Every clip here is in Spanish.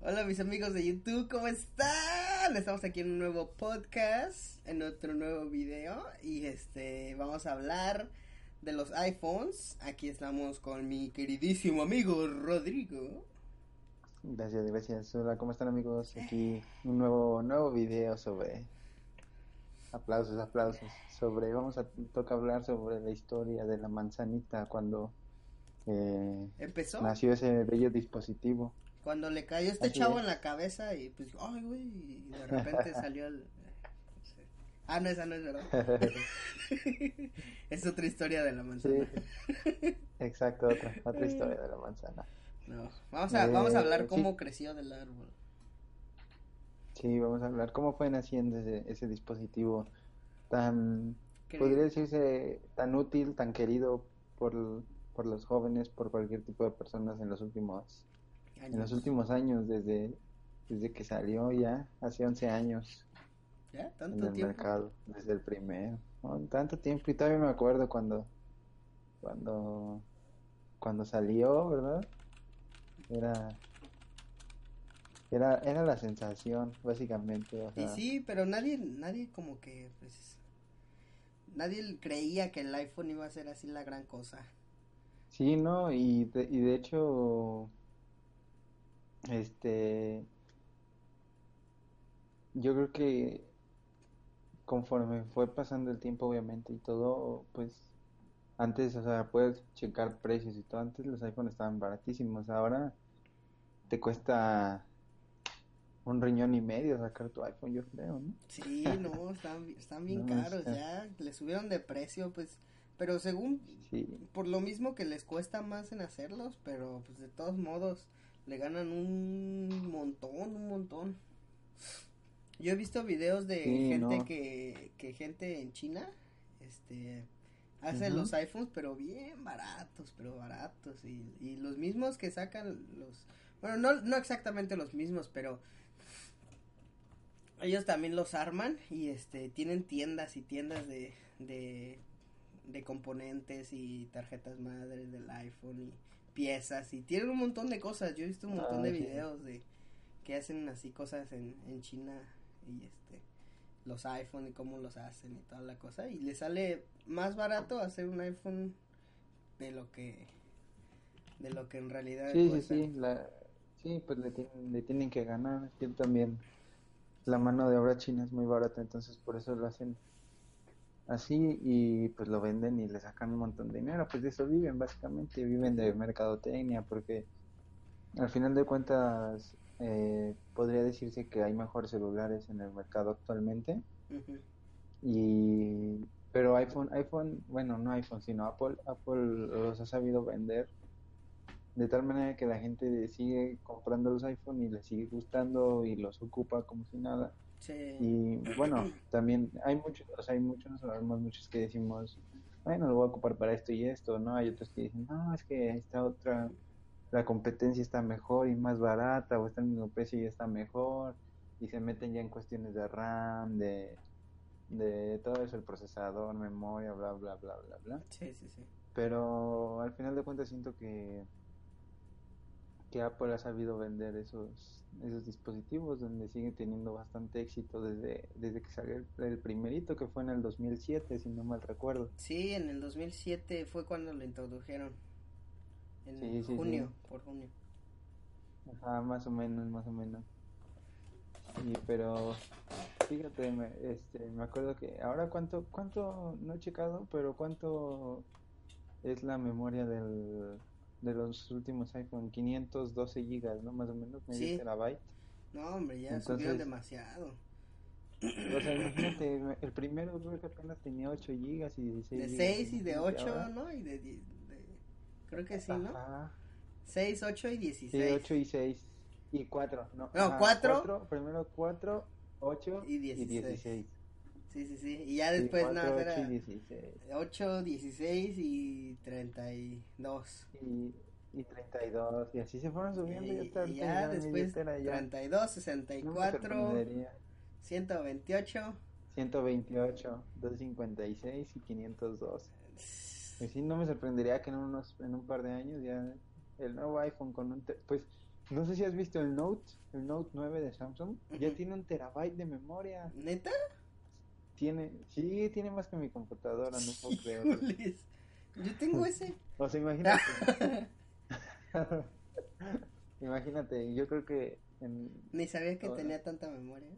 Hola mis amigos de YouTube, ¿cómo están? Estamos aquí en un nuevo podcast, en otro nuevo video y este vamos a hablar de los iPhones. Aquí estamos con mi queridísimo amigo Rodrigo. Gracias, gracias. Hola, ¿cómo están amigos? Aquí un nuevo nuevo video sobre aplausos, aplausos. Sobre vamos a toca hablar sobre la historia de la manzanita cuando eh, ¿Empezó? nació ese bello dispositivo. Cuando le cayó este Así chavo es. en la cabeza y pues, ay güey, y de repente salió el... Ah, no, esa no es verdad. es otra historia de la manzana. Exacto, otra, otra historia de la manzana. No, vamos a, Eh, vamos a hablar sí. cómo creció del árbol. Sí, vamos a hablar cómo fue naciendo ese, ese dispositivo tan, podría decirse, tan útil, tan querido por, por los jóvenes, por cualquier tipo de personas en los últimos En los años. últimos años, desde, desde que salió ya, hace 11 años ¿Ya? en ¿Tanto el tiempo? mercado, desde el primero. ¿no? Tanto tiempo, y todavía me acuerdo cuando, cuando, cuando salió, ¿verdad? Era, era, era la sensación, básicamente. o Y sí, pero nadie, nadie como que, pues, nadie creía que el iPhone iba a ser así la gran cosa. Sí, no, y de, y de hecho, este, yo creo que conforme fue pasando el tiempo, obviamente, y todo, pues, antes, o sea, puedes checar precios y todo, antes los iPhones estaban baratísimos, ahora te cuesta un riñón y medio sacar tu iPhone, yo creo, ¿no? Sí, no, están, están bien No, caros ya, le subieron de precio, pues, pero según, Sí, por lo mismo que les cuesta más en hacerlos, pero pues de todos modos le ganan un montón, un montón. Yo he visto videos de Sí, gente no. que, que gente en China, este, hace los iPhones, pero bien baratos, pero baratos, y, y los mismos que sacan los, bueno, no, no exactamente los mismos, pero ellos también los arman y este, tienen tiendas y tiendas de, de, de componentes y tarjetas madres del iPhone y piezas y tienen un montón de cosas. Yo he visto un montón Ah, de sí. videos de que hacen así cosas en, en China y este los iPhone y cómo los hacen y toda la cosa y les sale más barato hacer un iPhone de lo que de lo que en realidad Sí, sí, sí, la, sí, pues le tienen, le tienen que ganar. Yo también, la mano de obra china es muy barata, entonces por eso lo hacen así y pues lo venden y le sacan un montón de dinero. Pues de eso viven, básicamente, viven de mercadotecnia, porque al final de cuentas eh, podría decirse que hay mejores celulares en el mercado actualmente. Y pero iPhone, iPhone, bueno, no iPhone, sino Apple, Apple los ha sabido vender de tal manera que la gente sigue comprando los iPhone y les sigue gustando y los ocupa como si nada. Sí. Y bueno, también hay muchos, o sea, hay muchos, sabemos muchos que decimos, bueno, lo voy a ocupar para esto y esto, ¿no? Hay otros que dicen, no, es que esta otra, la competencia está mejor y más barata, o está en el mismo precio y está mejor, y se meten ya en cuestiones de RAM, de, de todo eso, el procesador, memoria, bla, bla, bla, bla, bla. Sí, sí, sí. Pero al final de cuentas siento que, que Apple ha sabido vender esos, esos dispositivos donde sigue teniendo bastante éxito desde, desde que salió el, el primerito que fue en el 2007, si no mal recuerdo. Sí, en el 2007 fue cuando lo introdujeron. En Sí, sí, junio, sí. por junio. Ajá, más o menos, más o menos. Sí, pero fíjate, me, este, me acuerdo que ahora cuánto, cuánto, no he checado, pero cuánto es la memoria del, de los últimos iPhone, 512 gigas, ¿no? Más o menos, medio Sí. terabyte. No, hombre, ya Entonces- subieron demasiado. O sea, imagínate, el primero creo que apenas tenía 8 gigas y 16 De gigas. 6 y de Imagínate 8, ahora. ¿no? Y de, die- de- Creo que sí, ¿no? Ajá. 6, 8 y Sí, 16. 8 y 6 y 4. No, No, ajá, cuatro. cuatro, primero 4, 8 Y y 16. 16. Sí, sí, sí. Y ya Sí, después cuatro, nada, ocho era y 16. 8, 16 y 32. Y, y 32. Y así se fueron subiendo. Y, y hasta y ya ya después ya 32, no me 64, sorprendería. 128. 128, 256 y 512. Pues sí, no me sorprendería que en, unos, en un par de años ya el nuevo iPhone con un... te- pues no sé si has visto el Note, el Note 9 de Samsung, ya Ujú. tiene un terabyte de memoria. ¿Neta? Tiene, sí, tiene más que mi computadora, no puedo creer. Híjoles. Yo tengo ese. O sea, imagínate. imagínate, yo creo que en, Ni sabía que Ahora. tenía tanta memoria.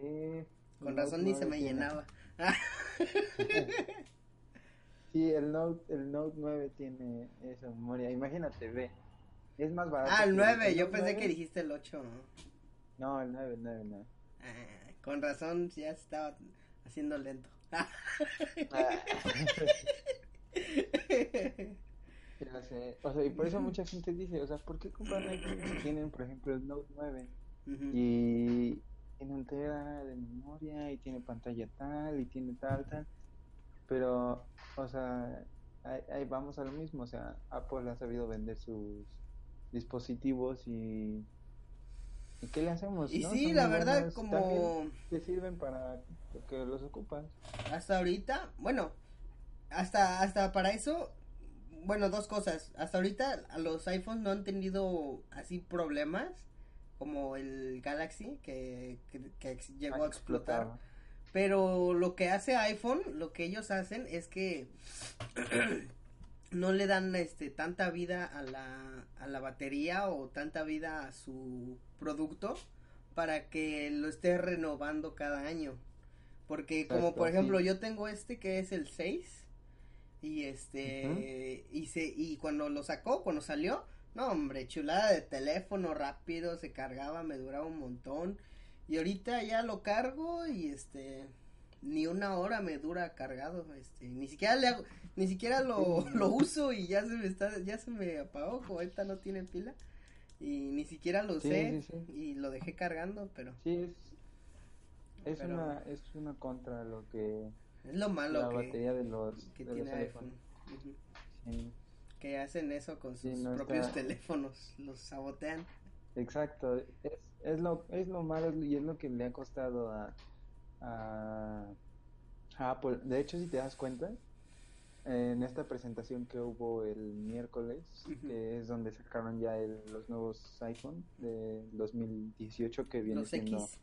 sí. Con razón ni se 9 me tiene- llenaba. Sí, el Note, el Note 9 tiene esa memoria. Imagínate, ve. Es más barato. Ah, el que 9. Yo pensé 9. que dijiste el 8. No, el 9, el 9, el 9. Ah, con razón ya estaba haciendo lento. Ya sé. O sea, y por eso mucha gente dice, o sea, ¿por qué compran iPhone si tienen, por ejemplo, el Note 9 Ujú. y tiene un tera de memoria y tiene pantalla tal y tiene tal, tal? Pero, o sea, ahí, ahí vamos a lo mismo, o sea, Apple ha sabido vender sus dispositivos y... ¿Y qué le hacemos? Y no? sí, Son la verdad, como Te sirven para que los ocupas. hasta ahorita, bueno, hasta, hasta para eso, bueno, dos cosas. Hasta ahorita los iPhones no han tenido así problemas como el Galaxy que, que, que llegó a explotar. Pero lo que hace iPhone, lo que ellos hacen es que no le dan este tanta vida a la, a la batería o tanta vida a su producto para que lo esté renovando cada año. Porque como por ejemplo sí. yo tengo este que es el 6 y este y se y cuando lo sacó, cuando salió, no hombre, chulada de teléfono rápido, se cargaba, me duraba un montón. Y ahorita ya lo cargo y este ni una hora me dura cargado, este, ni siquiera le hago, ni siquiera lo, lo uso y ya se me está, ya se me apagó, como ahorita no tiene pila y ni siquiera lo Sí, usé sí, sí. y lo dejé cargando, pero Sí, es, es, Pero- una, es una contra lo que es lo malo la que, batería de los, que de tiene los iPhone, que hacen eso con sus no propios está- teléfonos, los sabotean. exacto. Es, es, lo, es lo malo y es lo que le ha costado a, a, a Apple. De hecho, si te das cuenta, en esta presentación que hubo el miércoles, que es donde sacaron ya el- los nuevos iPhone de 2018 que viene Los siendo X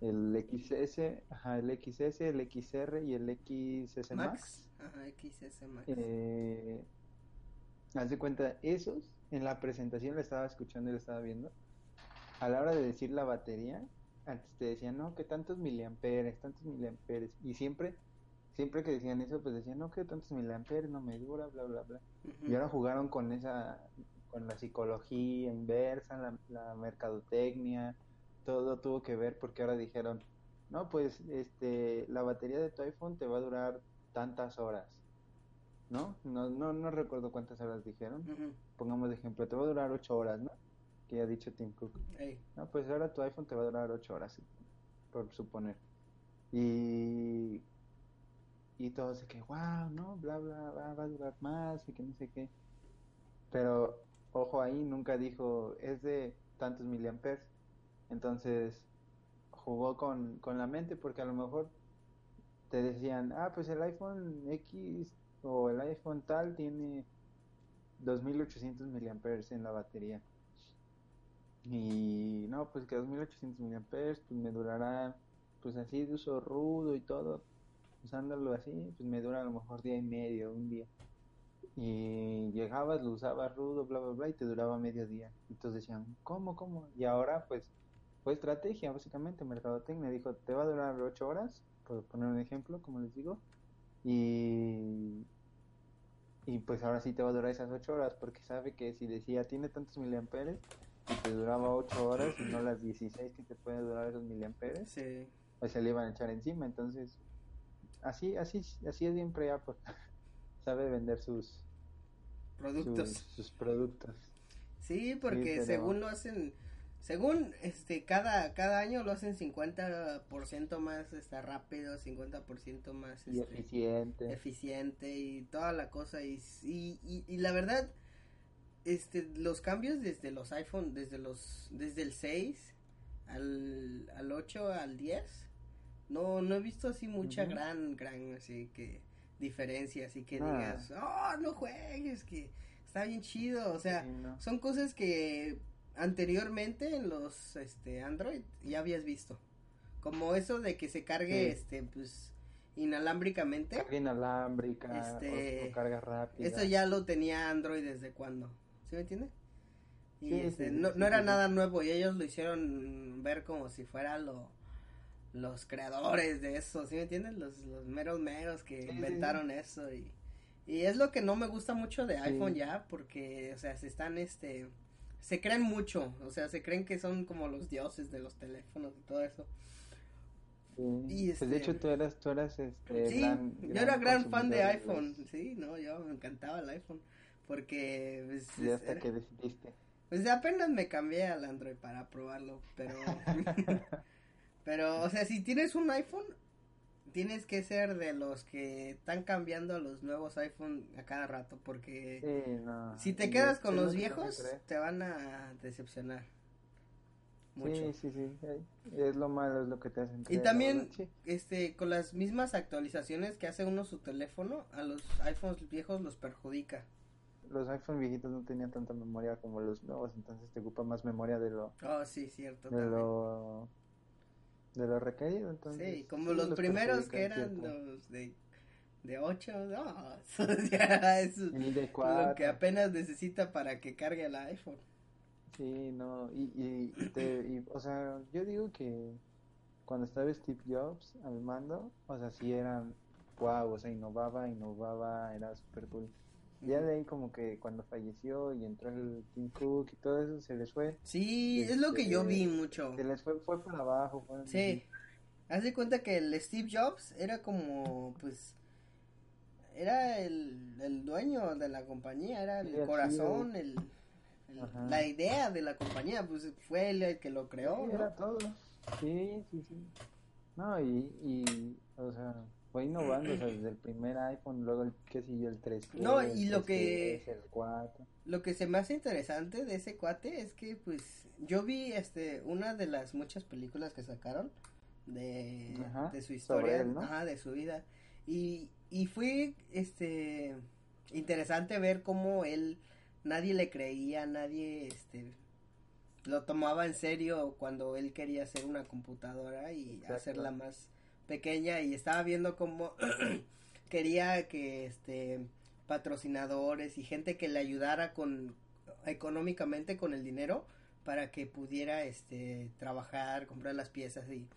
el XS, ajá, el XS, el XR y el XS Max. Max, ajá, XS Max. Eh, haz de cuenta, esos en la presentación la estaba escuchando y la estaba viendo. A la hora de decir la batería, antes te decían, no, que tantos miliamperes, tantos miliamperes. Y siempre, siempre que decían eso, pues decían, no, que tantos miliamperes, no me dura, bla, bla, bla. Y ahora jugaron con esa, con la psicología inversa, la, la mercadotecnia, todo tuvo que ver porque ahora dijeron, no, pues, este, la batería de tu iPhone te va a durar tantas horas, ¿no? No, no, no recuerdo cuántas horas dijeron. Pongamos de ejemplo, te va a durar ocho horas, ¿no? Que ya ha dicho Tim Cook. No, pues ahora tu iPhone te va a durar 8 horas, por suponer. Y, y todos de que, wow, no, bla, bla, va, va a durar más y que no sé qué. Pero, ojo ahí, nunca dijo, es de tantos miliamperes. Entonces, jugó con, con la mente porque a lo mejor te decían, ah, pues el iPhone X o el iPhone tal tiene 2800 miliamperes en la batería. Y no, pues que 2800 miliamperes, pues me durará, pues así de uso rudo y todo, usándolo así, pues me dura a lo mejor día y medio, un día. Y llegabas, lo usabas rudo, bla, bla, bla, y te duraba medio día. Todos decían, ¿cómo, cómo? Y ahora, pues, fue estrategia, básicamente, mercadotecnia. Dijo, te va a durar 8 horas, por poner un ejemplo, como les digo, y y pues ahora sí te va a durar esas 8 horas porque sabe que si decía tiene tantos miliamperes y te duraba 8 horas y no las 16 que te pueden durar esos miliamperes, Sí. pues se le iban a echar encima, entonces así así así es siempre Apple. Sabe vender sus productos. Sus, sus productos. Sí, porque pero- según lo hacen, según este cada cada año lo hacen 50% más está rápido, 50% más Y este, eficiente. eficiente y toda la cosa y, y, y, y la verdad este los cambios desde los iPhone desde los desde el 6 al, al 8 al 10 no no he visto así mucha gran gran así que diferencia así que Ah. digas oh no juegues que está bien chido o sea Sí, no. son cosas que anteriormente en los este Android ya habías visto como eso de que se cargue Sí. este pues inalámbricamente Carga inalámbrica Este, o, o carga rápida. esto ya lo tenía Android desde cuando, ¿sí me entiende? Y Sí, este, sí, no, era nada nuevo y ellos lo hicieron ver como si fuera lo los creadores de eso, ¿sí me entiendes? Los, los meros meros que inventaron eso y, y es lo que no me gusta mucho de iPhone ya porque, o sea, se están, este, se creen mucho, o sea, se creen que son como los dioses de los teléfonos y todo eso. Sí. y Pues de este- hecho tú eras, tú eras este Sí, gran, yo era gran fan de iPhone, los- sí, no, yo me encantaba el iPhone, porque pues, Y hasta era- que decidiste. pues apenas me cambié al Android para probarlo, pero, pero, o sea, si tienes un iPhone, tienes que ser de los que están cambiando a los nuevos iPhone a cada rato, porque Sí, no. si te quedas con los viejos, te van a decepcionar mucho. Sí, sí, sí. Es lo malo, es lo que te hacen Y también, este, con las mismas actualizaciones que hace uno su teléfono, a los iPhones viejos los perjudica. Los iPhone viejitos no tenían tanta memoria como los nuevos, entonces te ocupa más memoria de lo, Oh, sí, cierto. de también. lo, de lo requerido, entonces. sí, como sí, los, primeros que eran los de, de 8, no, es de lo que apenas necesita para que cargue el iPhone. Sí, no, y, y, y te, y, o sea, yo digo que cuando estaba Steve Jobs al mando, o sea, sí eran, wow, o sea, innovaba, innovaba, era súper cool. Ya de ahí como que cuando falleció y entró el Tim Cook y todo eso, se les fue, Sí, es lo que yo Este, vi mucho. se les fue, fue para abajo. fue- Sí. Haz de cuenta que el Steve Jobs era como, pues, era el, el dueño de la compañía, era el Sí, corazón, el, el- la idea de la compañía, pues fue él el que lo creó, Sí, ¿no? era todo. Sí, sí, sí. No, y, y, o sea, fue innovando, o sea, desde el primer iPhone, luego el, qué sé yo, el 3 No, y lo que- el 4. Lo que se me hace interesante de ese cuate es que, pues, yo vi, este, una de las muchas películas que sacaron de, Ajá, de su historia, él, ¿no? ajá, de su vida, y, y fue, este, interesante ver cómo él, nadie le creía, nadie, este, lo tomaba en serio cuando él quería hacer una computadora y Exacto. hacerla más pequeña y estaba viendo cómo quería que este patrocinadores y gente que le ayudara con económicamente con el dinero para que pudiera este trabajar, comprar las piezas y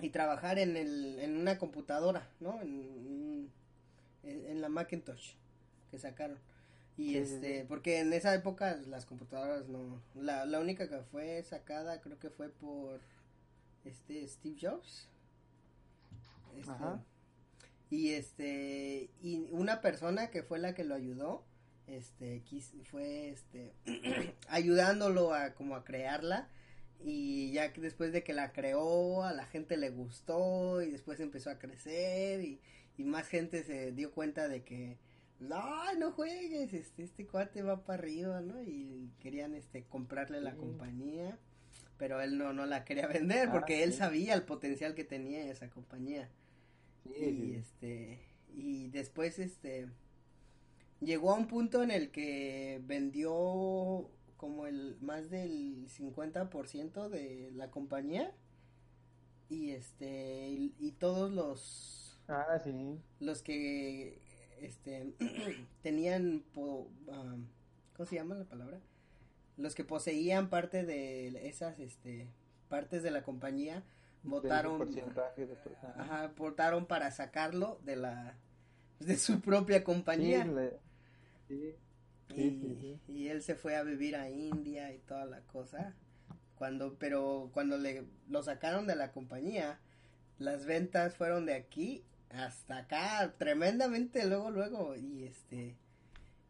y trabajar en el en una computadora, ¿no? En, en, la Macintosh que sacaron. Y Sí, sí, este, sí. porque en esa época las computadoras no la, la única que fue sacada creo que fue por este Steve Jobs. Este, Ajá. y este y una persona que fue la que lo ayudó este quis- fue este ayudándolo a como a crearla y ya que después de que la creó a la gente le gustó y después empezó a crecer y, y más gente se dio cuenta de que no no juegues este este cuate va para arriba no y querían este comprarle la Sí. compañía pero él no no la quería vender Ah, porque él sabía el potencial que tenía esa compañía Sí, y sí. este y después este llegó a un punto en el que vendió como el más del 50% de la compañía y este y, y todos los Ah, sí. los que este tenían po- ah, ¿cómo se llama la palabra? los que poseían parte de esas este partes de la compañía votaron de- ajá. Votaron para sacarlo de la de su propia compañía sí, y, sí, sí, sí. y él se fue a vivir a India y toda la cosa cuando, pero cuando le lo sacaron de la compañía, las ventas fueron de aquí hasta acá, tremendamente luego, luego, y este,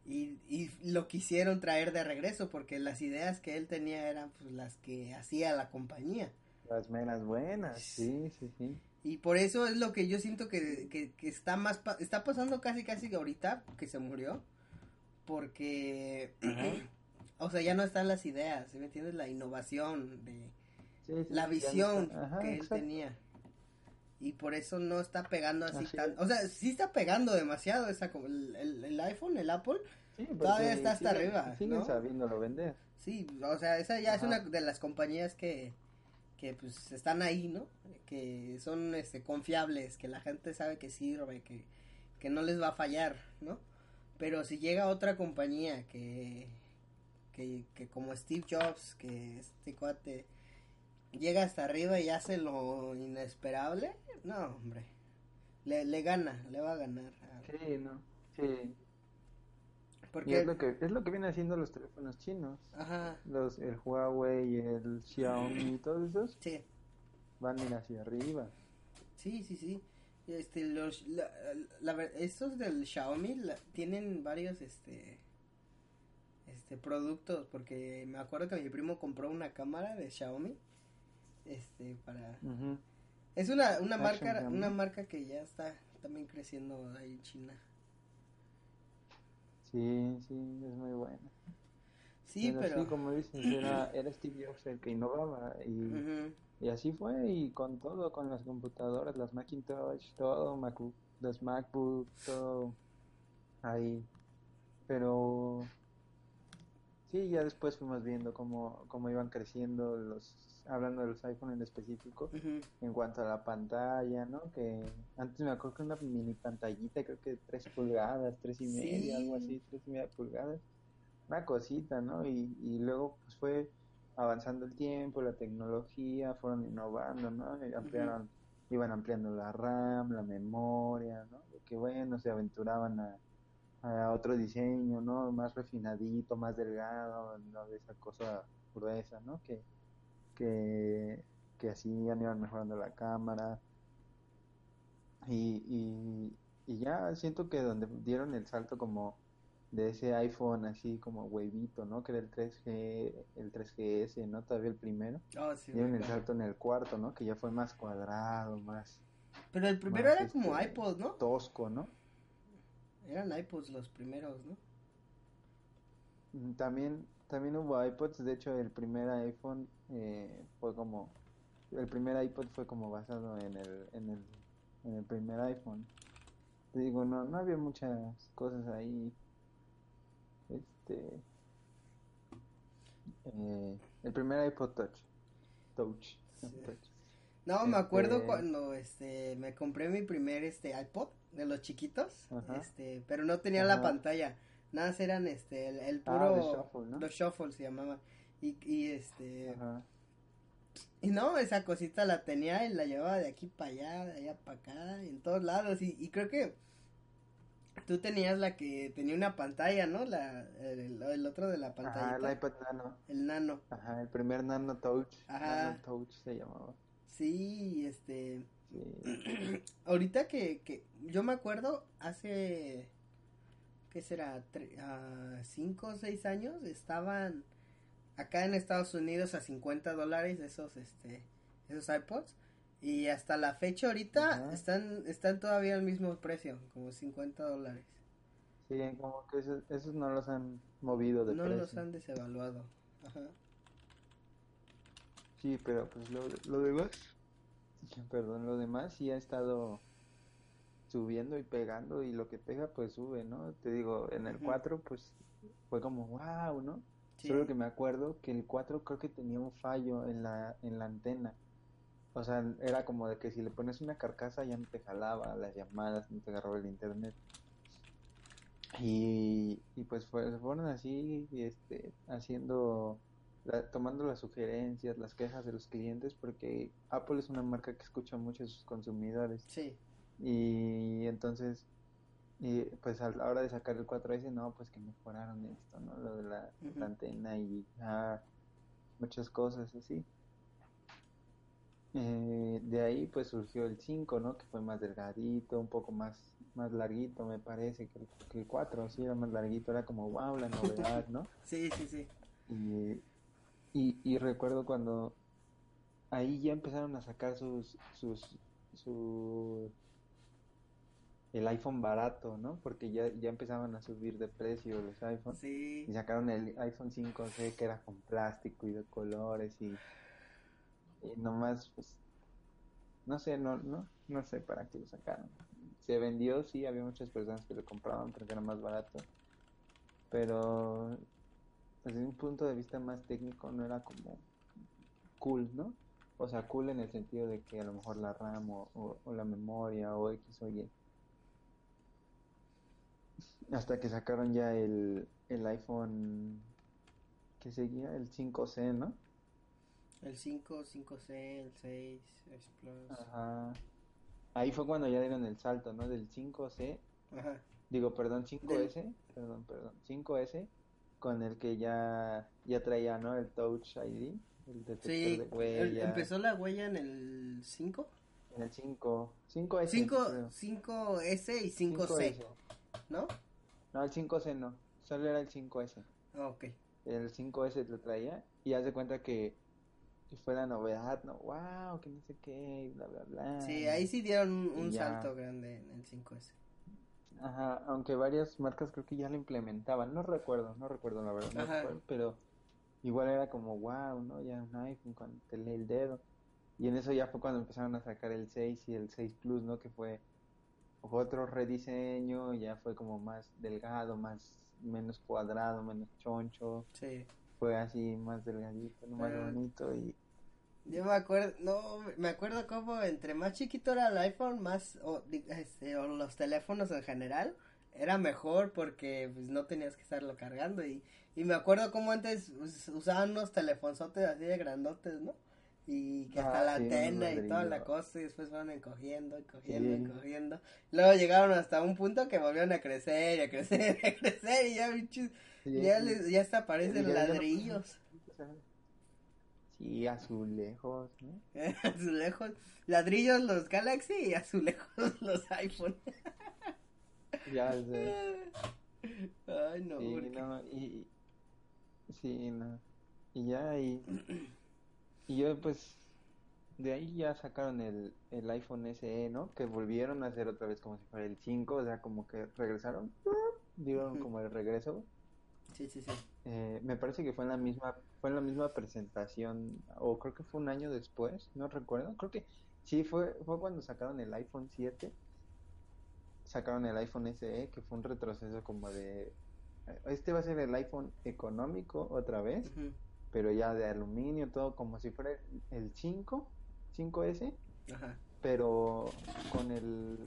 y, y lo quisieron traer de regreso porque las ideas que él tenía eran pues, las que hacía la compañía. Las menas buenas, sí, sí, sí. Y por eso es lo que yo siento que, que, que está más, pa- está pasando casi, casi ahorita que se murió, porque, o sea, ya no están las ideas, ¿sí ¿me entiendes? La innovación de Sí, sí, la no visión ajá, que él exacto. tenía. Y por eso no está pegando así, Así tan, o sea, sí está pegando demasiado esa, el, el, el iPhone, el Apple, Sí, porque Todavía está hasta siguen- arriba, Siguen ¿no? sabiéndolo vender. Sí, o sea, esa ya es una de las compañías que, que pues están ahí, ¿no? Que son este confiables, que la gente sabe que sirve, que, que no les va a fallar, ¿no? Pero si llega otra compañía que, que, que como Steve Jobs, que este cuate llega hasta arriba y hace lo inesperable, no, hombre, le, le gana, le va a ganar. Sí, no. Sí. Y es lo que es lo que vienen haciendo los teléfonos chinos. ajá, Los el Huawei, el Xiaomi, todos esos sí. van hacia arriba. Sí, sí, sí. Este, los, la, la estos del Xiaomi la- tienen varios, este, este, productos, porque me acuerdo que mi primo compró una cámara de Xiaomi, este, para, es una, una marca, una marca que ya está también creciendo ahí en China. Sí, sí, es muy bueno. Sí, pero, sí, como dices, era, era Steve Jobs el que innovaba y, y así fue y con todo, con las computadoras, las Macintosh, todo, Macbook, los MacBook, todo ahí. Pero sí, ya después fuimos viendo cómo, cómo iban creciendo los, hablando de los iPhone en específico, en cuanto a la pantalla, ¿no? Que antes me acuerdo que una mini pantallita, creo que 3 pulgadas, tres y media, algo Sí. así, tres y media pulgadas, una cosita, ¿no? Y, y luego pues fue avanzando el tiempo, la tecnología, fueron innovando, ¿no? Y ampliaron, iban ampliando la RAM, la memoria, ¿no? De que bueno, se aventuraban a, a otro diseño, ¿no? Más refinadito, más delgado, no de esa cosa gruesa, ¿no? Que, que, que así ya iban mejorando la cámara. Y, y, y ya siento que donde dieron el salto como de ese iPhone así como huevito, ¿no? Que era el 3G, el 3GS, ¿no? Todavía el primero. oh, sí, Dieron el salto en el cuarto, ¿no? Que ya fue más cuadrado, más Pero el primero más, era como este, iPod, ¿no? tosco, ¿no? Eran iPods los primeros, ¿no? También, también hubo iPods, de hecho el primer iPhone eh, fue como, el primer iPod fue como basado en el, en el, en el primer iPhone. Te digo, no, no había muchas cosas ahí. Este, eh, el primer iPod Touch, Touch, Sí. Touch. No, me acuerdo Este- cuando este me compré mi primer este iPod de los chiquitos, Ajá. este, pero no tenía la pantalla. Nada más eran este el, el Ah, puro shuffle, ¿no? los shuffle se llamaba. Y, y este Ajá. y no, esa cosita la tenía y la llevaba de aquí para allá, de allá para acá, en todos lados y, y creo que tú tenías la que tenía una pantalla, ¿no? La el, el otro de la pantalla. el iPod Nano. el nano. Ajá, el primer Nano Touch. Ajá. Nano Touch se llamaba. Sí, este Sí. Ahorita que, que yo me acuerdo hace, ¿qué será? Tre- ah, cinco o seis años estaban acá en Estados Unidos a 50 dólares esos, este, esos iPods y hasta la fecha ahorita Ajá. están, están todavía al mismo precio, como 50 dólares. Sí, como que esos, esos no los han movido de No precio. los han desevaluado. Ajá. Sí, pero pues lo, lo demás, perdón, lo demás sí ha estado subiendo y pegando y lo que pega pues sube, ¿no? Te digo, en el Ujú. 4 pues fue como wow, ¿no? Sí. Solo que me acuerdo que el 4 creo que tenía un fallo en la, en la antena. O sea, era como de que si le pones una carcasa ya no te jalaba las llamadas, no te agarraba el internet. Y, y pues fue- fueron así, este, haciendo, la- tomando las sugerencias, las quejas de los clientes, porque Apple es una marca que escucha mucho a sus consumidores. Sí. Y entonces, y pues a la hora de sacar el 4S, no, pues que mejoraron esto, ¿no? Lo de la, antena y muchas cosas así. Eh, de ahí pues surgió el 5, ¿no? Que fue más delgadito, un poco más, más larguito, me parece, que el, que el 4, sí, era más larguito, era como, wow, la novedad, ¿no? Sí, sí, sí. Y, y, y recuerdo cuando ahí ya empezaron a sacar sus, sus, su, el iPhone barato, ¿no? Porque ya, ya empezaban a subir de precio los iPhones. Sí. Y sacaron el iPhone 5C que era con plástico y de colores y, y nomás, pues, no sé, no, no, no sé para qué lo sacaron. Se vendió, sí, había muchas personas que lo compraban porque era más barato, pero desde un punto de vista más técnico no era como cool, ¿no? O sea, cool en el sentido de que a lo mejor la RAM o, o- o la memoria o X o Y. Hasta que sacaron ya el, el iPhone que seguía, el 5C, ¿no? El 5, 5C, el 6, X Plus. Ajá. Ahí fue cuando ya dieron el salto, ¿no? Del 5C, Ajá. digo, perdón, 5S, perdón, perdón, 5S, con el que ya, ya traía, ¿no? El Touch ID, el detector Sí, de el- huella. empezó la huella en el 5. En el 5, 5S, 5, creo. 5S y 5C, 5S. ¿no? No, el 5C no, solo era el 5S. Ah, Ok. El 5S lo traía y haz de cuenta que, fue la novedad, ¿no? Wow, que no sé qué, bla, bla, bla. Sí, ahí sí dieron un, un salto grande en el 5S. Ajá, aunque varias marcas creo que ya lo implementaban, no recuerdo, no recuerdo la verdad, no Ajá. recuerdo, pero igual era como wow, ¿no? Ya un iPhone cuando te lee el dedo. Y en eso ya fue cuando empezaron a sacar el 6 y el 6 Plus, ¿no? Que fue otro rediseño, ya fue como más delgado, más menos cuadrado, menos choncho, Sí. fue así más delgadito, más Ah. bonito y Yo me acuerdo, no, me acuerdo como entre más chiquito era el iPhone, más, o, este, o los teléfonos en general, era mejor porque pues no tenías que estarlo cargando y, y me acuerdo como antes us- usaban unos telefonzotes así de grandotes, ¿no? Y que hasta Ah, la sí, y toda la cosa y después fueron encogiendo, encogiendo, Sí. encogiendo. Luego llegaron hasta un punto que volvieron a crecer y a crecer y a crecer y ya, bichos, Sí, ya, les, ya hasta parecen Ya- ya no- ladrillos. Sí, azulejos, ¿no? azulejos, ladrillos los Galaxy y azulejos los iPhone. Ya sé. Ay, no, Sí, porque- no, y- sí, no. Y ya y, y yo pues de ahí ya sacaron el, el iPhone SE, ¿no? Que volvieron a hacer otra vez como si fuera el 5, o sea, como que regresaron, dieron como el regreso. Sí, sí, sí. Eh, me parece que fue en la misma, fue en la misma presentación, o creo que fue un año después, no recuerdo, creo que sí fue, fue cuando sacaron el iPhone 7, sacaron el iPhone SE, que fue un retroceso como de, este va a ser el iPhone económico otra vez. Pero ya de aluminio, todo como si fuera el 5, 5S, Ajá. pero con el,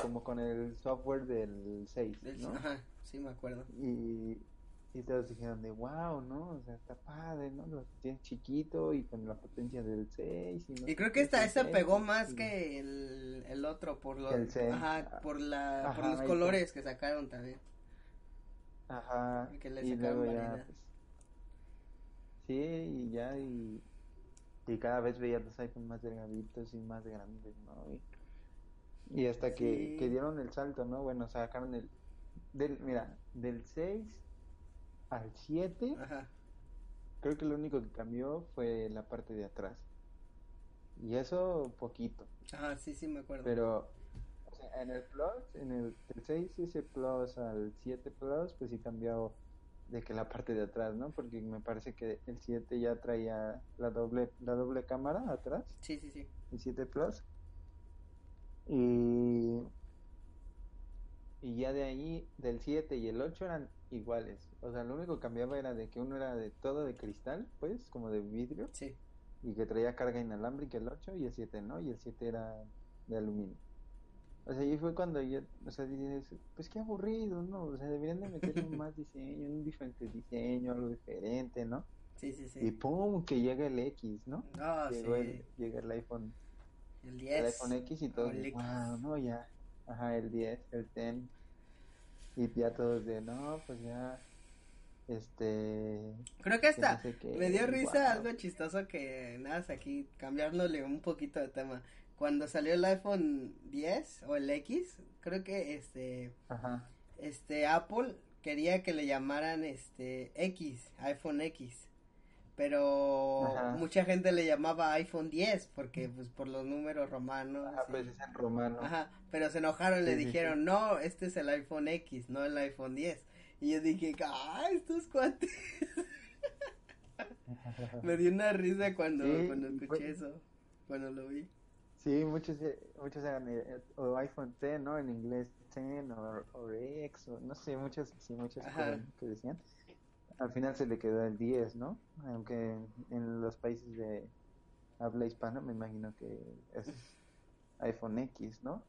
como con el software del 6, Del- ¿no? Ajá, sí me acuerdo. Y, y todos dijeron de wow, ¿no? O sea, está padre, ¿no? Lo tienes chiquito y con la potencia del 6. Y, no Y creo que esta seis, pegó y- más y- que el, el otro por los ajá, por la por los colores que sacaron también. Ajá. que le y sacaron luego ya, variedad. pues, sí, y ya, y, y cada vez veía los iPhones más delgaditos y más grandes, ¿no? Y, y hasta que, Sí. que dieron el salto, ¿no? Bueno, sacaron el, del, mira, del 6 al 7. Ajá. Creo que lo único que cambió fue la parte de atrás. Y eso poquito. Ajá, sí, sí me acuerdo. Pero o sea, en el Plus, en el del 6 ese Plus al 7 Plus, pues sí cambió de que la parte de atrás, ¿no? Porque me parece que el 7 ya traía la doble la doble cámara atrás, Sí, sí, sí. el 7 Plus. Y y ya de ahí del 7 y el 8 eran iguales. O sea, lo único que cambiaba era de que uno era de todo de cristal, pues, como de vidrio Sí. y que traía carga inalámbrica el 8 y el 7 no, y el 7 era de aluminio. O sea, ahí fue cuando yo, o sea, dices, pues qué aburrido, ¿no? O sea, deberían de meterle más diseño, un diferente diseño, algo diferente, ¿no? Sí, sí, Y sí. pum, que llega el X, ¿no? Ah, Llegó sí. el, llega el iPhone, El el 10. iPhone X y todos, el wow, no, ya, ajá, el 10, el 10, y ya todos de, no, pues ya, este creo que hasta me dio risa algo chistoso que nada aquí cambiándole un poquito de tema cuando salió el iPhone 10 o el X creo que este Ajá. este Apple quería que le llamaran este X iPhone X pero mucha gente le llamaba iPhone 10 porque pues por los números romanos. Ajá, pues es en romano. Ajá, pero se enojaron y le dijeron, "No, este es el iPhone X, no el iPhone 10." Y yo dije, "Ah, estos cuates." Me dio una risa cuando cuando escuché eso, cuando lo vi. Sí, muchos muchos eran eh, o iPhone 10, ¿no? En inglés 10 o, o X o no sé, muchos sí, muchos que decían al final se le quedó el 10, ¿no? Aunque en, los países de habla hispana me imagino que es iPhone X, ¿no?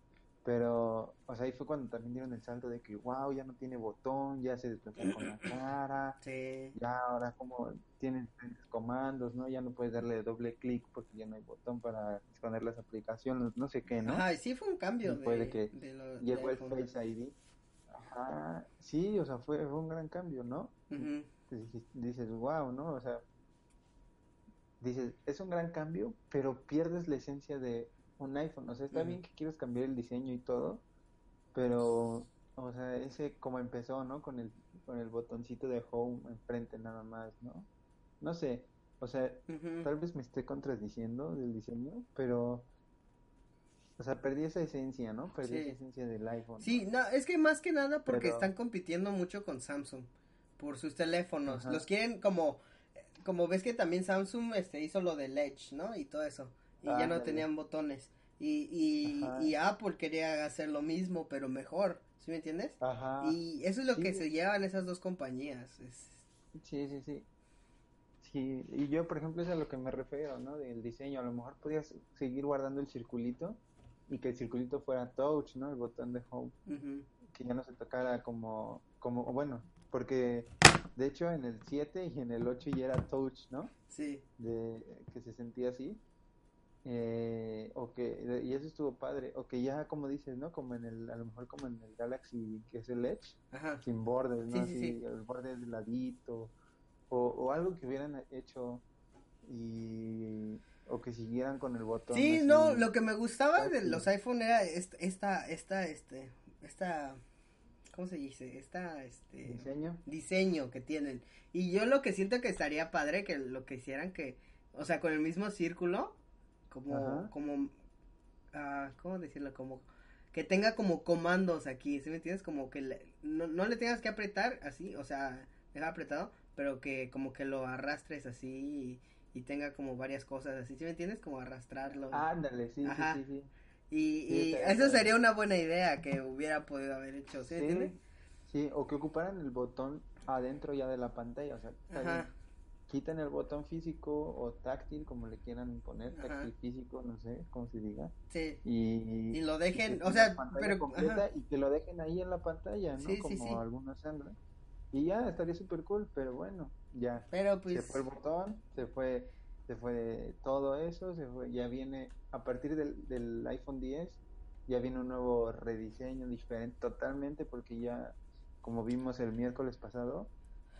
Pero, o sea, ahí fue cuando también dieron el salto de que, wow, ya no tiene botón, ya se desplaza con la cara, sí. ya ahora como tienen comandos, ¿no? Ya no puedes darle doble clic porque ya no hay botón para esconder las aplicaciones, no sé qué, ¿no? Ajá, sí fue un cambio. Después de, que llegó el Face ID. Ajá, sí, o sea, fue, fue un gran cambio, ¿no? dices, wow, ¿no? O sea, dices, es un gran cambio, pero pierdes la esencia de un iPhone. O sea, está bien que quieras cambiar el diseño y todo, pero, o sea, ese como empezó, ¿no? Con el, con el botoncito de home enfrente nada más, ¿no? No sé, o sea, tal vez me esté contradiciendo del diseño, pero... O sea, perdí esa esencia, ¿no? Perdí esa esencia del iPhone. Sí, no, es que más que nada porque están compitiendo mucho con Samsung por sus teléfonos. Los quieren como, como ves que también Samsung este hizo lo del Edge, ¿no? Y todo eso. Y ya no tenían botones. Y, y, y, Apple quería hacer lo mismo, pero mejor. ¿Sí me entiendes? Ajá. Y eso es lo que se llevan esas dos compañías. Sí, sí, sí. Sí, y yo, por ejemplo, es a lo que me refiero, ¿no? Del diseño. A lo mejor podías seguir guardando el circulito y que el circulito fuera touch, ¿no? El botón de home. Que ya no se tocara como, como, bueno, porque de hecho en el 7 y en el 8 ya era touch, ¿no? Sí. De, que se sentía así. Eh, o que, y eso estuvo padre, o que ya como dices, ¿no? Como en el, a lo mejor como en el Galaxy que es el Edge, sin bordes, ¿no? Así, el borde de ladito, o, o algo que hubieran hecho y o que siguieran con el botón. Sí, no, lo que me gustaba de los iPhone era esta, esta, esta, este, esta ¿cómo se dice? Esta, este... Diseño. Diseño que tienen. Y yo lo que siento que estaría padre que lo que hicieran que, o sea, con el mismo círculo, como, como, ah, ¿cómo decirlo? Como, que tenga como comandos aquí, ¿sí me entiendes? Como que no, no le tengas que apretar así, o sea, deja apretado, pero que como que lo arrastres así y, tenga como varias cosas así, ¿sí me entiendes? Como arrastrarlo. Ándale, sí, sí, sí. Y, eso sería una buena idea que hubiera podido haber hecho, ¿sí? Sí, sí o que ocuparan el botón adentro ya de la pantalla, o sea, quiten el botón físico o táctil, como le quieran poner, táctil físico, no sé cómo se diga. Sí. Y, lo dejen, o sea, pero y que lo dejen ahí en la pantalla, ¿no? como algunos Android. Y ya estaría súper cool, pero bueno, ya. Pero pues... Se fue el botón, se fue se fue todo eso, se fue, ya viene a partir del, iPhone 10, ya viene un nuevo rediseño diferente totalmente porque ya, como vimos el miércoles pasado,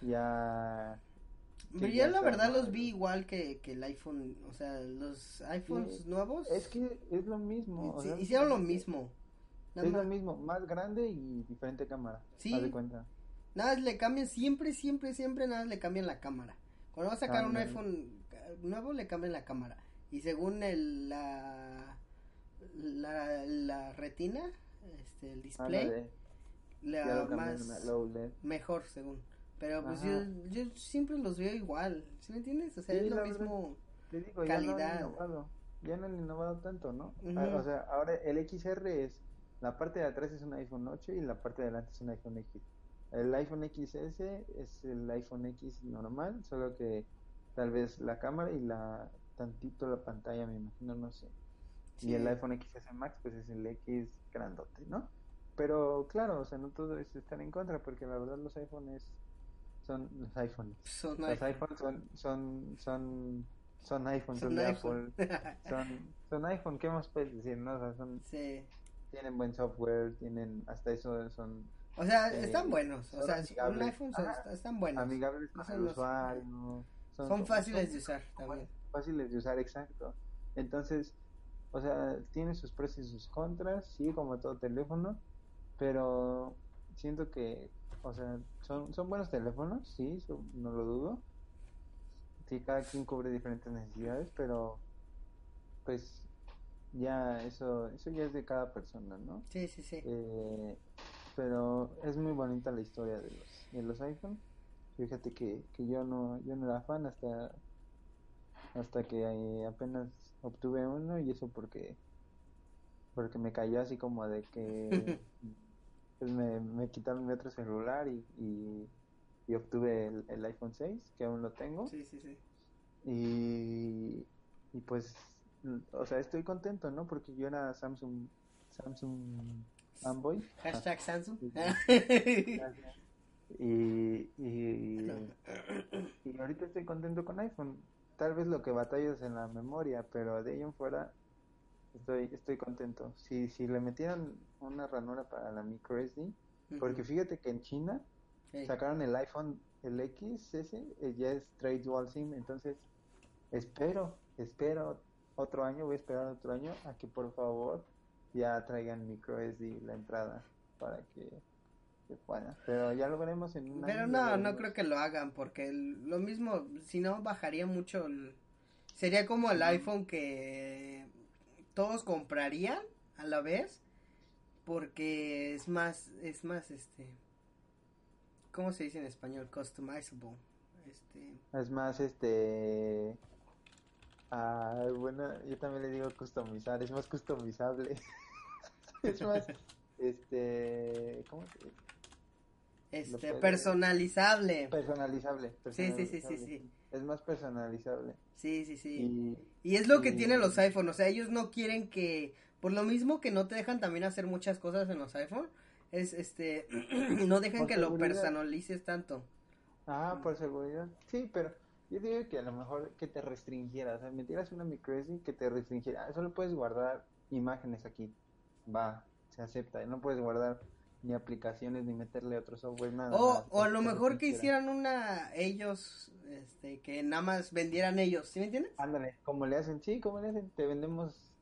ya... Pero ya, la verdad los vi igual que, el iPhone, o sea, los iPhones nuevos. Es que es lo mismo. hicieron lo mismo. es lo mismo, más grande y diferente cámara. Sí. de cuenta. Nada, le cambian, siempre, siempre, siempre, nada, le cambian la cámara. Cuando va a sacar un iPhone nuevo le cambian la cámara. Y según el, la, la, la retina, este, el display, la más mejor según. Pero pues yo, yo siempre los veo igual, ¿sí me entiendes? O sea, es lo mismo calidad. Ya no, han innovado tanto, ¿no? Ah, o sea, ahora el XR es, la parte de atrás es un iPhone 8 y la parte de adelante es un iPhone X. El iPhone XS es el iPhone X normal, solo que tal vez la cámara y la tantito la pantalla, me imagino, no sé. Y el iPhone XS Max, pues es el X grandote, ¿no? Pero claro, o sea, no todo es estar en contra, porque la verdad los iPhones son los iPhones. Son los iPhones son son son son iPhones, son, Apple. son son iPhone, ¿qué más puedes decir, no? O sea, son sí. tienen buen software, tienen hasta eso son O sea, Eh, están buenos. O sea, un amigables. iPhone son- están buenos. amigables con el los- usuario. Son fáciles de usar también. Fáciles de usar, exacto. Entonces, o sea, tiene sus pros y sus contras, sí, como todo teléfono, pero siento que, o sea, son, son buenos teléfonos, sí, son- no lo dudo. Sí, cada quien cubre diferentes necesidades, pero pues ya eso, eso ya es de cada persona, ¿no? Sí, sí, sí. Eh, pero es muy bonita la historia de los, de los iPhone. Fíjate que, que yo no, yo no era fan hasta, hasta que eh, apenas obtuve uno y eso porque, porque me cayó así como de que pues me, me quitaron mi otro celular y, y, y obtuve el, el iPhone 6, que aún lo tengo. Sí, sí, sí. Y, y pues, o sea, estoy contento, ¿no? Porque yo era Samsung, Samsung fanboy. Hashtag Samsung. Y, y, y ahorita estoy contento con iPhone. Tal vez lo que batallo es en la memoria, pero de ahí en fuera estoy, estoy contento. Si, si le metieran una ranura para la micro SD, porque fíjate que en China sacaron el iPhone, el X, ese, eh, ya es Trade Dual SIM, entonces espero, espero otro año, voy a esperar otro año a que por favor ya traigan micro SD la entrada para que se pueda. Pero ya lo veremos en un Pero año, no, no creo que lo hagan porque el- lo mismo, si no bajaría mucho, el- sería como el iPhone que todos comprarían a la vez porque es más, es más, este, ¿cómo se dice en español? Customizable, este, Es más, este... Ah, bueno, yo también le digo customizar, es más customizable. es más, este... ¿Cómo se dice? este, puede- personalizable, Personalizable. Sí, sí, sí, sí, personalizable. sí. Es más personalizable. sí, sí, sí. Y Y es lo que tienen los iPhone, o sea, ellos no quieren que, por lo mismo que no te dejan también hacer muchas cosas en los iPhone, es este, no dejan Por que lo personalices tanto. Ah, por seguridad. Sí, pero yo digo que a lo mejor que te restringiera, o sea, metieras una microSD que te restringiera. Ah, Solo puedes guardar imágenes aquí. Va, se acepta. No puedes guardar ni aplicaciones ni meterle otro software, nada. O, nada, o a lo mejor que hicieran una ellos, este, que nada más vendieran ellos, ¿sí me entiendes? Ándale, como le hacen, sí, como le hacen, te vendemos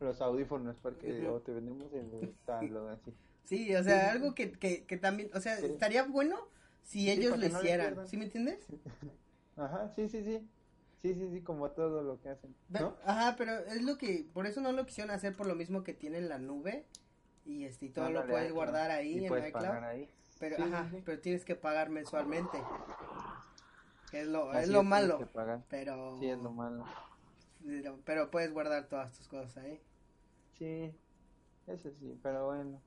los audífonos porque o te vendemos el tal o así. Sí, o sea, Sí. algo que, que, que también, o sea, Sí. estaría bueno si ellos lo no hicieran, pierdan. ¿sí me entiendes? Ajá, sí, sí, sí. Sí, sí, sí, como todo lo que hacen, ¿no? Ajá, pero es lo que, por eso no lo quisieron hacer por lo mismo que tienen la nube y este, y todo lo puedes guardar ahí y en puedes iCloud. pagar ahí. Pero, Sí, ajá, sí. pero tienes que pagar mensualmente. Que es lo, Así es lo malo. Pero, Sí, es lo malo. pero, pero puedes guardar todas tus cosas ahí. Sí, eso sí, pero bueno.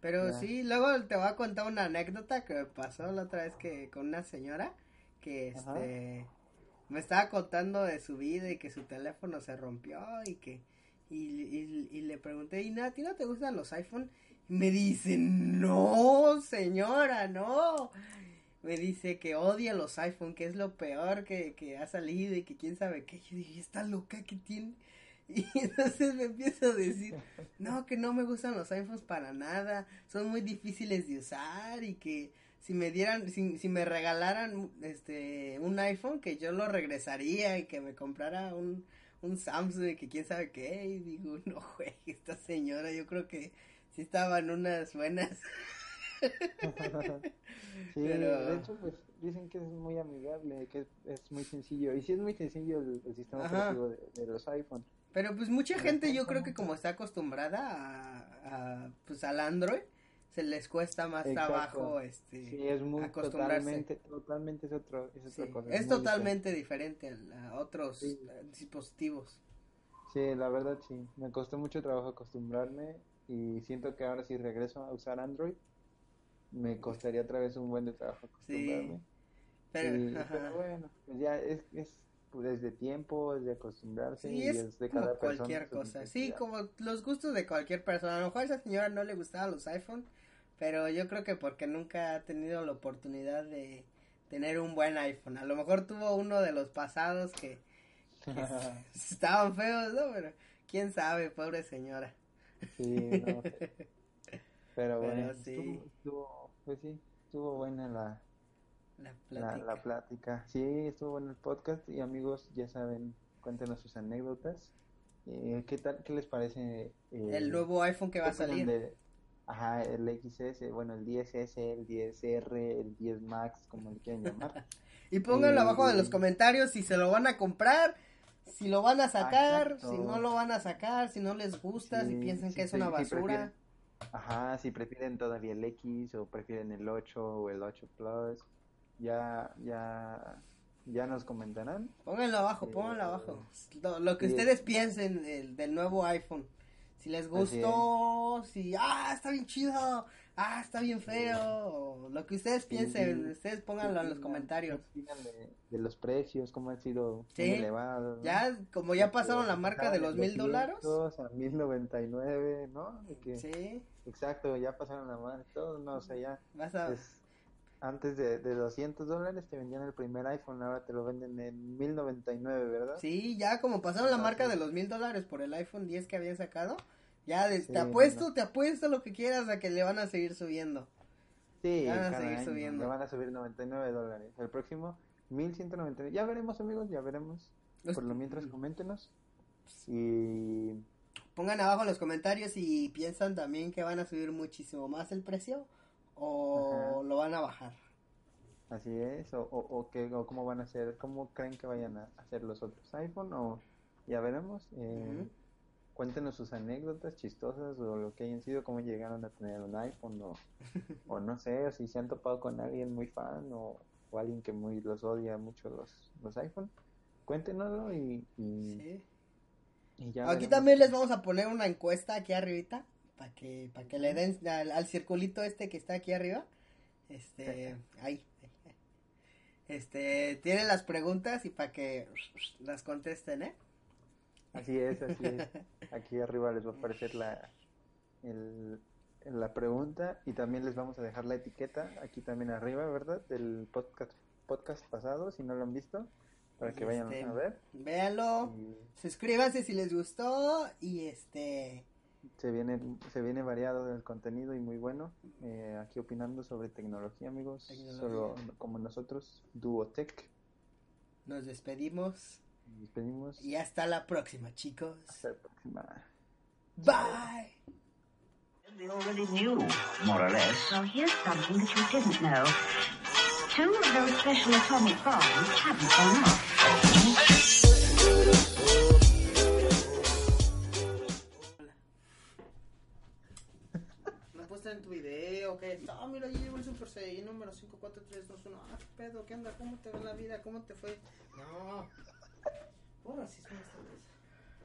Pero Ya. sí, luego te voy a contar una anécdota que me pasó la otra vez que con una señora que Ajá. este me estaba contando de su vida y que su teléfono se rompió y que y, y- y le pregunté, ¿y a ti no te gustan los iPhone? Y me dice, no, señora, no. Me dice que odia los iPhone, que es lo peor que, que ha salido y que quién sabe qué. Yo dije, está loca que tiene. Y entonces me empiezo a decir, no, que no me gustan los iPhones para nada, son muy difíciles de usar y que si me dieran, si, si me regalaran este un iPhone, que yo lo regresaría y que me comprara un, un Samsung que quién sabe qué. Y digo, no, güey, esta señora yo creo que sí estaban unas buenas. Sí, Pero- de hecho, pues dicen que es muy amigable, que es, es muy sencillo. Y sí es muy sencillo el, el sistema Ajá. operativo de, de los iPhone. Pero pues mucha gente yo creo que como está acostumbrada a, a, pues al Android, se les cuesta más Exacto. trabajo este Sí, es muy acostumbrarse. totalmente, totalmente es otro, es otra cosa. es totalmente diferente a, a otros Sí. eh, dispositivos. Sí, la verdad sí. Me costó mucho trabajo acostumbrarme y siento que ahora si regreso a usar Android, me costaría otra vez un buen de trabajo acostumbrarme. Pero, ajá. pero bueno, pues ya es, es desde tiempo, es de acostumbrarse Sí, y es es de como cada persona. cualquier su cosa. Sí, como los gustos de cualquier persona. A lo mejor a esa señora no le gustaban los iPhone, pero yo creo que porque nunca ha tenido la oportunidad de tener un buen iPhone. A lo mejor tuvo uno de los pasados que, que estaban feos, ¿no? Pero quién sabe, pobre señora. Sí, no, Pero Pero bueno, sí. estuvo, estuvo, pues sí, estuvo buena la, La plática. la plática. Sí, estuvo bueno el podcast y amigos, ya saben, cuéntenos sus anécdotas. Eh, ¿qué tal, qué les parece? eh, El nuevo iPhone que va a ¿qué opinan salir. de- ajá, el XS, bueno, el 10S, el 10R, el 10 Max, como le quieran llamar. Y pónganlo Eh, abajo de los comentarios si se lo van a comprar, si lo van a sacar, exacto. si no lo van a sacar, si no les gusta, si piensan sí, que es sí, una basura. Ajá, si prefieren todavía el X o prefieren el 8 o el 8 Plus, ya, ya, ya nos comentarán. Pónganlo abajo, Eh, pónganlo abajo. Lo, lo que ustedes piensen del, del nuevo iPhone. Si les gustó, si, ah, está bien chido, ah, está bien feo, o lo que ustedes piensen, Sí. ustedes pónganlo en los ¿Qué opinan- comentarios. de, de los precios, cómo han sido Sí, elevados, ¿no? Ya, como ya De pasaron la marca de los mil dólares. 200 a 1099, ¿no? De que- Sí, Exacto, ya pasaron la marca, todo, no, o sea, ya vas a... es- antes de, de 200 dólares te vendían el primer iPhone, ahora te lo venden en 1099, ¿verdad? Sí, ya como pasaron la marca de los mil dólares por el iPhone 10 que habían sacado, ya Sí, te apuesto, no. te apuesto lo que quieras a que le van a seguir subiendo. Sí, Ya van a seguir año subiendo. le van a subir 99 dólares. El próximo, 1199. Ya veremos, amigos, ya veremos. Los- Por lo mientras, coméntenos. Y Pongan abajo en los comentarios si piensan también que van a subir muchísimo más el precio o Ajá. lo van a bajar. así es, o, o, o, qué- o cómo van a ser, cómo creen que vayan a hacer los otros iPhone, o ya veremos. Eh. Cuéntenos sus anécdotas chistosas o lo que hayan sido, cómo llegaron a tener un iPhone, o, o no sé, o si se han topado con alguien muy fan, o, o alguien que muy los odia mucho los, los iPhone. Cuéntenoslo y, y, Sí. y ya Aquí veremos. también les vamos a poner una encuesta aquí arribita para que para que le den al, al circulito este que está aquí arriba. Este, ahí. ahí. Este, tienen las preguntas y para que las contesten, ¿eh? Así es, así es. Aquí arriba les va a aparecer la, el, la pregunta y también les vamos a dejar la etiqueta aquí también arriba, ¿verdad? Del podcast, podcast pasado, si no lo han visto, para que vayan Este, a ver. Véanlo, Y suscríbanse si les gustó y este, se viene, se viene variado el contenido y muy bueno. Eh, aquí opinando sobre tecnología, amigos. Tecnología. Solo como nosotros, Duotech. nos despedimos Nos despedimos. y hasta la próxima, chicos. Hasta la próxima. Bye. We already knew, more or less. Well, here's something that you didn't know. Two of those special atomic bombs haven't gone off. Puesto en tu video, que ah, mira, yo llevo el Super Saiyan número 54321. Ah, qué pedo, ¿qué onda? ¿Cómo te va la vida? ¿Cómo te fue? No. Ahora sí es más